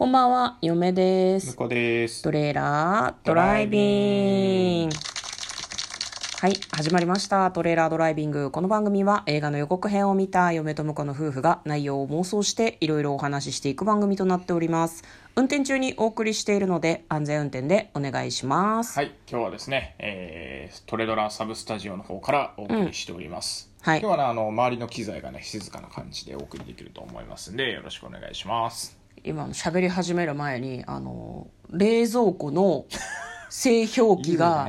こんばんは、嫁です。向こうです。トレーラードライビング。はい、始まりました。トレーラードライビング。この番組は映画の予告編を見た嫁と婿の夫婦が内容を妄想していろいろお話ししていく番組となっております。運転中にお送りしているので安全運転でお願いします。はい、今日はですね、えー、トレドラサブスタジオの方からお送りしております。はい今日はね、あの、周りの機材がね、静かな感じでお送りできると思いますんで、よろしくお願いします。今の喋り始める前に、あの、冷蔵庫の製氷機が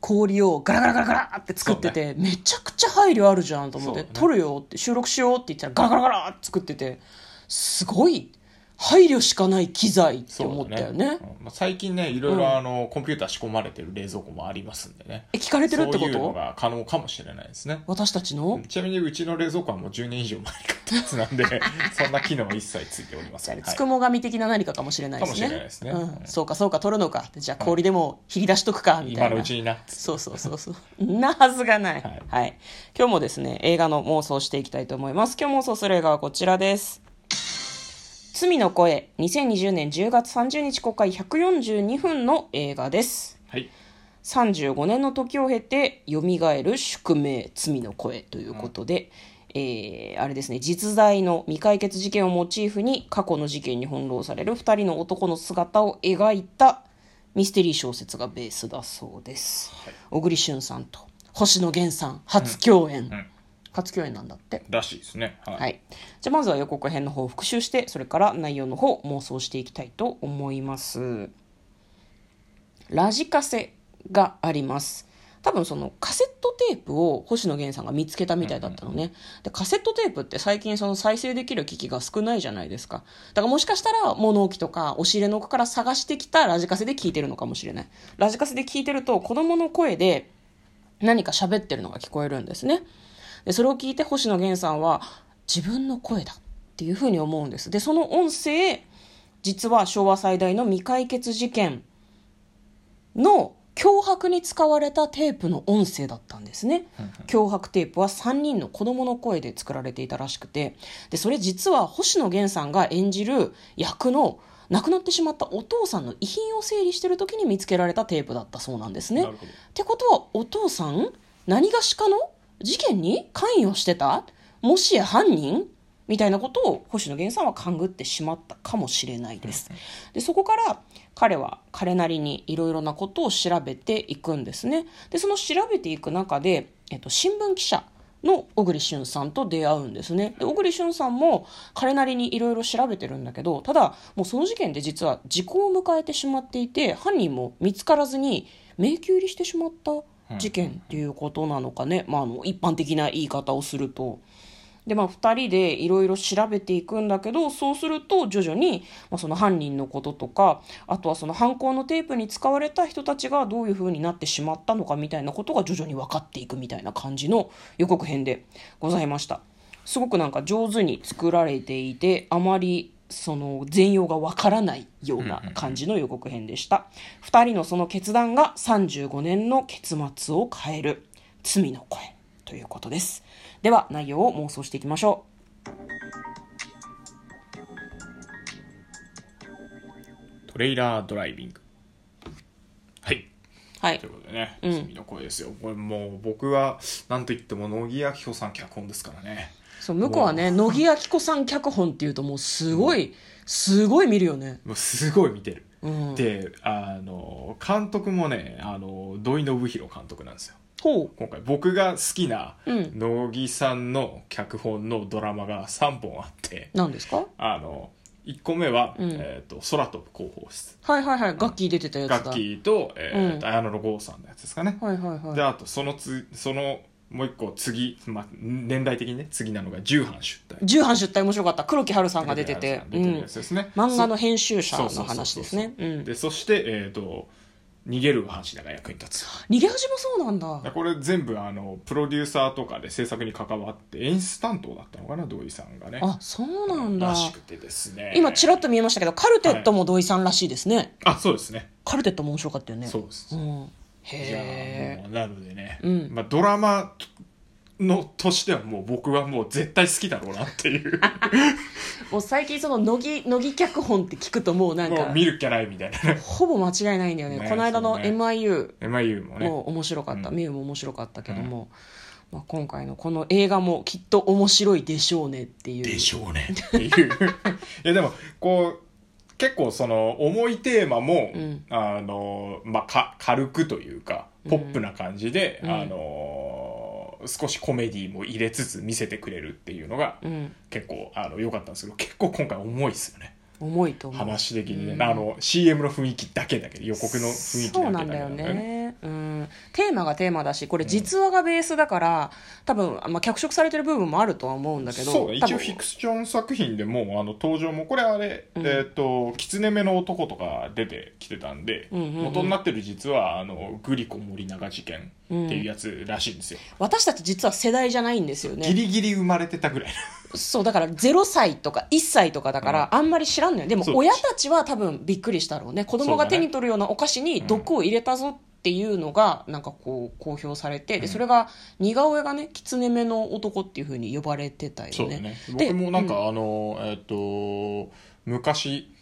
氷をガラガラガラガラって作ってて、めちゃくちゃ配慮あるじゃんと思って、撮るよって収録しようって言ったらガラガラガラって作っててすごい配慮しかない機材って思ったよねうんまあ、最近ね、いろいろあの、コンピューター仕込まれてる冷蔵庫もありますんでね。え聞かれてるってこそういうのとが可能かもしれないですね。私たちの？ちなみにうちの冷蔵庫はもう10年以上前に買ったやつなんで、そんな機能は一切ついておりません。つくも神的な何かかもしれないですねかもしれないですねうん、そうかそうか取るのかじゃあ氷でも引き出しとくかみたいな、今のうちにな。そうそうそうそう。なはずがない。ははいい。今日もですね、映画の妄想をしていきたいと思います。今日妄想する映画はこちらです。罪の声、2020年10月30日公開。142分の映画です。はい。35年の時を経て蘇る宿命。罪の声。ということで、えーあれですね。実在の未解決事件をモチーフに過去の事件に翻弄される2人の男の姿を描いたミステリー小説がベースだそうです、はい。小栗旬さんと星野源さん初共演、ん初共演なんだって。らしいですね。はい。はい、じゃあまずは予告編の方を復習してそれから内容の方を妄想していきたいと思います。ラジカセがあります。多分そのカセットテープを星野源さんが見つけたみたいだったのね、でカセットテープって最近その再生できる機器が少ないじゃないですか。だからもしかしたら物置とか押し入れの奥から探してきたラジカセで聞いてるのかもしれない。ラジカセで聞いてると子供の声で何か喋ってるのが聞こえるんですねでそれを聞いて星野源さんは自分の声だっていうふうに思うんです。でその音声実は昭和最大の未解決事件の脅迫に使われたテープの音声だったんですね。脅迫テープは3人の子供の声で作られていたらしくて。でそれ実は星野源さんが演じる役の亡くなってしまったお父さんの遺品を整理してる時に見つけられたテープだったそうなんですね。ってことはお父さん何がしかの事件に関与してた？もしや犯人？みたいなことを星野源さんは勘ぐってしまったかもしれないです。でそこから彼は彼なりにいろいろなことを調べていくんですね。でその調べていく中で、えっと、新聞記者の小栗旬さんと出会うんですねで小栗旬さんも彼なりにいろいろ調べてるんだけどただもうその事件で実は時効を迎えてしまっていて犯人も見つからずに迷宮入りしてしまった事件っていうことなのかね、まあ、あの一般的な言い方をすると。でまあ、2人でいろいろ調べていくんだけどそうすると徐々に、まあ、その犯人のこととかあとはその犯行のテープに使われた人たちがどういう風になってしまったのかみたいなことが徐々に分かっていくみたいな感じの予告編でございました。すごくなんか上手に作られていてあまりその全容がわからないような感じの予告編でした2人のその決断が35年の結末を変える罪の声ということですでは内容を妄想していきましょトレイラードライビング。はい。うはいということでね、うん罪の声ですよ。これもう僕は、なんといっても乃木明子さん脚本ですからね。そう向こうはね乃木明子さん脚本っていうともうすごいすごい見るよね。もうすごい見てる。うん。で、あの、監督もね、あの、土井信弘監督なんですよ。今回僕が好きなうん。乃木さんの脚本のドラマが3本あって、何ですか？あの、1個目は、うん。えっ、と、空飛ぶ広報室。はいはいはいガッキー出てたやつだ。ガッキーと、えーうん。綾野剛さんのやつですかね。はいはいはい。で、あと、そのつ、その、もう一個次、まあ、年代的にね、次なのが重版出題。重版出題面白かった。黒木華さんが出てて、出てるやつですね。漫画の編集者の話ですね。うん。で、そして、えっ、と、逃げるは橋田が役に立つ。逃げ恥もそうなんだ。これ全部あのプロデューサーとかで制作に関わって演出担当だったのかな土井さんがね。あそうなんだ。らしくてですね。今ちらっと見えましたけどカルテットも土井さんらしいですね、あそうですね。カルテットも面白かったよね。そうです、ん、いやへえなのでね、うん。まあ、ドラマのとしてはもう僕はもう絶対好きだろうなっていう。もう最近その乃木乃木脚本って聞くともうなんもうか見るっきゃないみたいな。ねほぼ間違いないんだよね。ねこの間のそうね。MIU MIU もね。も面白かった、うん。ミュウも面白かったけども、まあ、今回のこの映画もきっと面白いでしょうねっていう。ょうねっていう。いやでもこう結構その重いテーマも、うん。あのまあか軽くというかポップな感じで、うん。あの少しコメディも入れつつ見せてくれるっていうのがうん、結構あの良かったんですけど結構今回重いですよね重いと思う。話的にね、うん。あの CM の雰囲気だけだけど予告の雰囲気だけだけそうなんだよね、うん、テーマがテーマだしこれ実話がベースだから、多分、まあ、脚色されてる部分もあるとは思うんだけどそう一応フィクション作品でもあの登場もこれあれ、うん。えっ、と狐目の男とか出てきてたんで、うんうんうん。元になってる実はあのグリコ森永事件っていうやつらしいんですよ、私たち実は世代じゃないんですよギねリギリ生まれてたぐらいそうだから0歳とか1歳とかだから、あんまり知らんのよ。でも親たちは多分びっくりしたろうね。子供が手に取るようなお菓子に毒を入れたぞっていうのがなんかこう公表されて、でそれが似顔絵がね狐目の男っていうふうに呼ばれてたよね。そうだね。で僕もなんか、あのえっ、と昔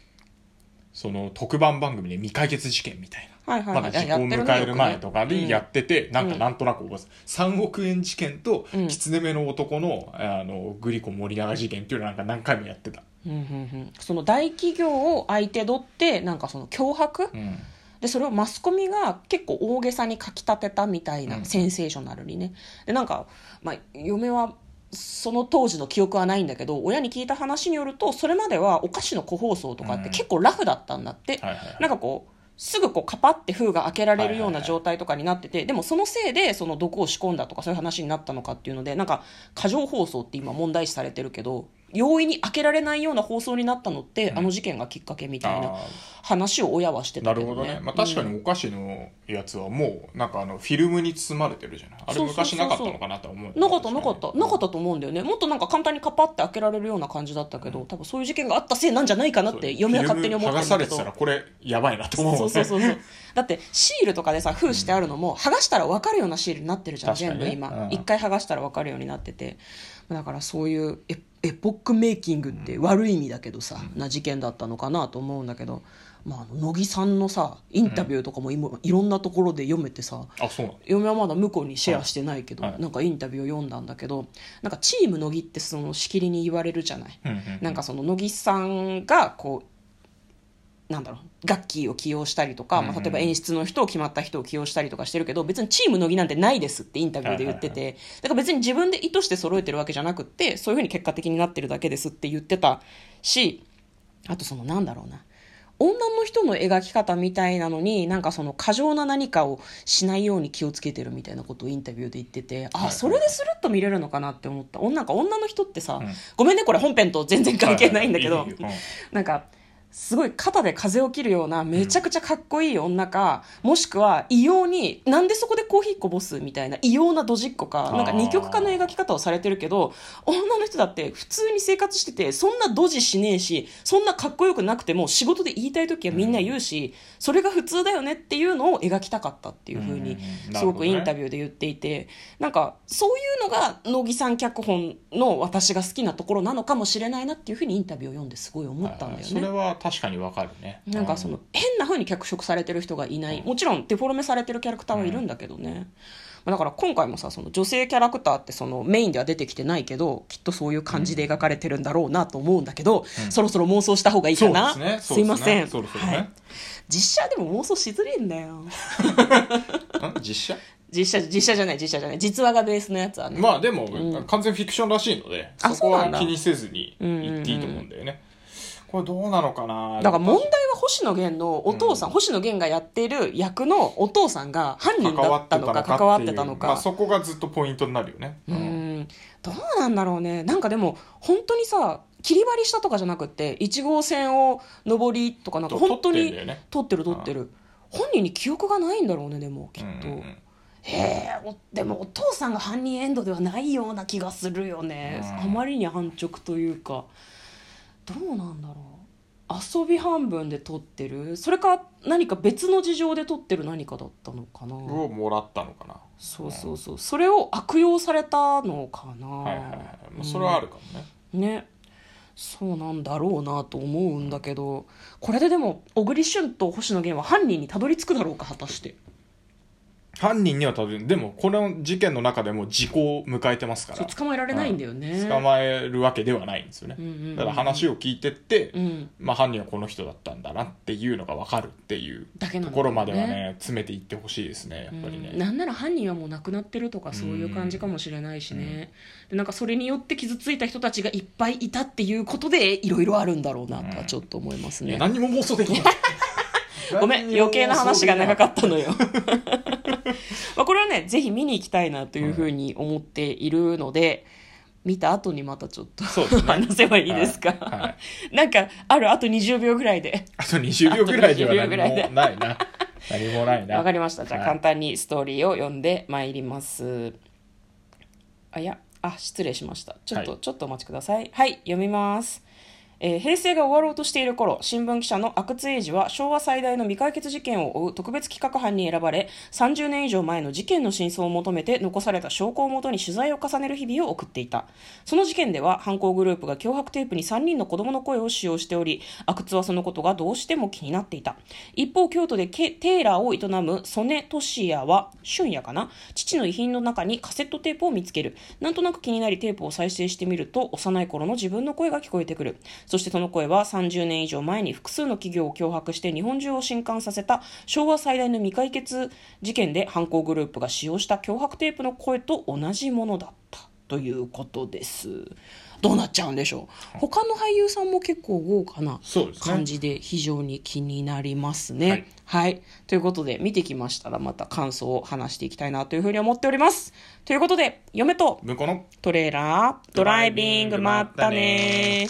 その特番番組で未解決事件みたいなはいはいはい。まだ時効を迎える前とかにやってて、なんかうん。なんとなく覚えてた3億円事件とうん。狐目の男のあのグリコ森永事件っていうのをなんか何回もやってた、うんうんうん。その大企業を相手取ってなんかその脅迫、うん。でそれをマスコミが結構大げさに書き立てたみたいな、うん。センセーショナルにね。でなんか、まあ、嫁はその当時の記憶はないんだけど親に聞いた話によるとそれまではお菓子の個包装とかって結構ラフだったんだって、はいはいはい。なんかこうすぐこうカパって封が開けられるような状態とかになってて、でもそのせいでその毒を仕込んだとかそういう話になったのかっていうのでなんか過剰包装って今問題視されてるけど容易に開けられないような包装になったのって、あの事件がきっかけみたいなあ話を親はしてたけどね。るほどね、まあ、確かにお菓子のやつはもうなんかあのフィルムに包まれてるじゃない？あれ昔なかったのかなとは思うなかったなかった。なかったとと思うんだよね。もっとなんか簡単にカパって開けられるような感じだったけど多分そういう事件があったせいなんじゃないかなって嫁は勝手に思ってるんだけど。剥がされてたらこれやばいなと思うそうそうそうそう。だってシールとかでさ封してあるのも剥がしたら分かるようなシールになってるじゃん全部今。うん。一、回剥がしたら分かるようになってて。だからそういうエエポックメイキングって悪い意味だけどさ、な事件だったのかなと思うんだけど、まあ、乃木さんのさインタビューとかも今、いろんなところで読めてさあそう嫁はまだ向こうにシェアしてないけど、はい。はい。なんかインタビューを読んだんだけどなんかチーム乃木ってそのしきりに言われるじゃない、うんうん。なんかその乃木さんがこうなんだろう楽器を起用したりとか、まあ、例えば演出の人を決まった人を起用したりとかしてるけど別にチーム乃木なんてないですってインタビューで言ってて、だから別に自分で意図して揃えてるわけじゃなくってそういうふうに結果的になってるだけですって言ってたしあとそのなんだろうな女の人の描き方みたいなのになんかその過剰な何かをしないように気をつけてるみたいなことをインタビューで言っててはいあそれでスルッと見れるのかなって思った。女か女の人ってさ、うん。ごめんねこれ本編と全然関係ないんだけど、なんかすごい肩で風を切るようなめちゃくちゃかっこいい女か、もしくは異様になんでそこでコーヒーこぼすみたいな異様なドジっ子かなんか二極化の描き方をされてるけど女の人だって普通に生活しててそんなドジしねえしそんなかっこよくなくても仕事で言いたい時はみんな言うし、それが普通だよねっていうのを描きたかったっていうふうにすごくインタビビューで言っていてなんかそういうのが乃木さん脚本の私が好きなところなのかもしれないなっていうふうにインタビューを読んですごい思ったんだよね。確かにわかるね。なんかその変な風に脚色されてる人がいない。もちろんデフォルメされてるキャラクターはいるんだけどね、まあだから今回もさその女性キャラクターってそのメインでは出てきてないけどきっとそういう感じで描かれてるんだろうなと思うんだけど、そろそろ妄想した方がいいかな。そうですね。すいません。ね。はい。実写でも妄想しづれえんだよ。ん実写？実写実写じゃない実写じゃない。実話がベースのやつはね、まあでも、完全フィクションらしいのであそこは気にせずに言っていいと思うんだよね、これどうなのかな？だから問題は星野源のお父さん、星野源がやってる役のお父さんが犯人だったのか関わってたのか。まあ、そこがずっとポイントになるよね、うーん。どうなんだろうね。なんかでも本当にさ切り張りしたとかじゃなくて1号線を上りとかなんかと本当に撮ってる撮ってる。本人に記憶がないんだろうねでもきっと、うん。うんうんへえおでもお父さんが犯人エンドではないような気がするよね、うん。あまりに安直というかどうなんだろう。あ遊び半分で撮ってる？それか何か別の事情で撮ってる何かだったのかな？をもらったのかな？そうそうそう。それを悪用されたのかな、はいはいはい。まあそれはあるかもね、ね。そうなんだろうなと思うんだけど。これででも小栗旬と星野源は犯人にたどり着くだろうか果たして犯人には多分でもこの事件の中でも時効を迎えてますから。捕まえられないんだよね、捕まえるわけではないんですよね、うんうんうん。だから話を聞いてって、うん。まあ、犯人はこの人だったんだなっていうのが分かるっていうところまではね詰めていってほしいですねやっぱりね、うん。なんなら犯人はもう亡くなってるとかそういう感じかもしれないしね、でなんかそれによって傷ついた人たちがいっぱいいたっていうことでいろいろあるんだろうなとはちょっと思いますね、いや何にも妄想できない。ごめん余計な話が長かったのよ まあこれはねぜひ見に行きたいなというふうに思っているので、見た後にまたちょっとね。話せばいいですか、はい。はい。なんかあるあと20秒ぐらいで。あと20秒ぐらいではあと20秒ぐらいで。何もないな。何もないな。わかりました。じゃあはい。簡単にストーリーを読んでまいります。あいやあ失礼しました。ちょっと、はい。ちょっとお待ちください。はい読みますえー平成が終わろうとしている頃新聞記者の阿久津英二は昭和最大の未解決事件を追う特別企画班に選ばれ30年以上前の事件の真相を求めて残された証拠をもとに取材を重ねる日々を送っていた。その事件では犯行グループが脅迫テープに3人の子供の声を使用しており阿久津はそのことがどうしても気になっていた。一方京都でテーラーを営む曽根俊也は俊也かな？父の遺品の中にカセットテープを見つける。なんとなく気になりテープを再生してみると幼い頃の自分の声が聞こえてくる。そしてその声は30年以上前に複数の企業を脅迫して日本中を震撼させた昭和最大の未解決事件で犯行グループが使用した脅迫テープの声と同じものだったということです。どうなっちゃうんでしょう？他の俳優さんも結構豪華な感じで非常に気になりますね。ははい。い、ということで見てきましたらまた感想を話していきたいなというふうに思っております。ということで嫁とトレーラードライビングまったね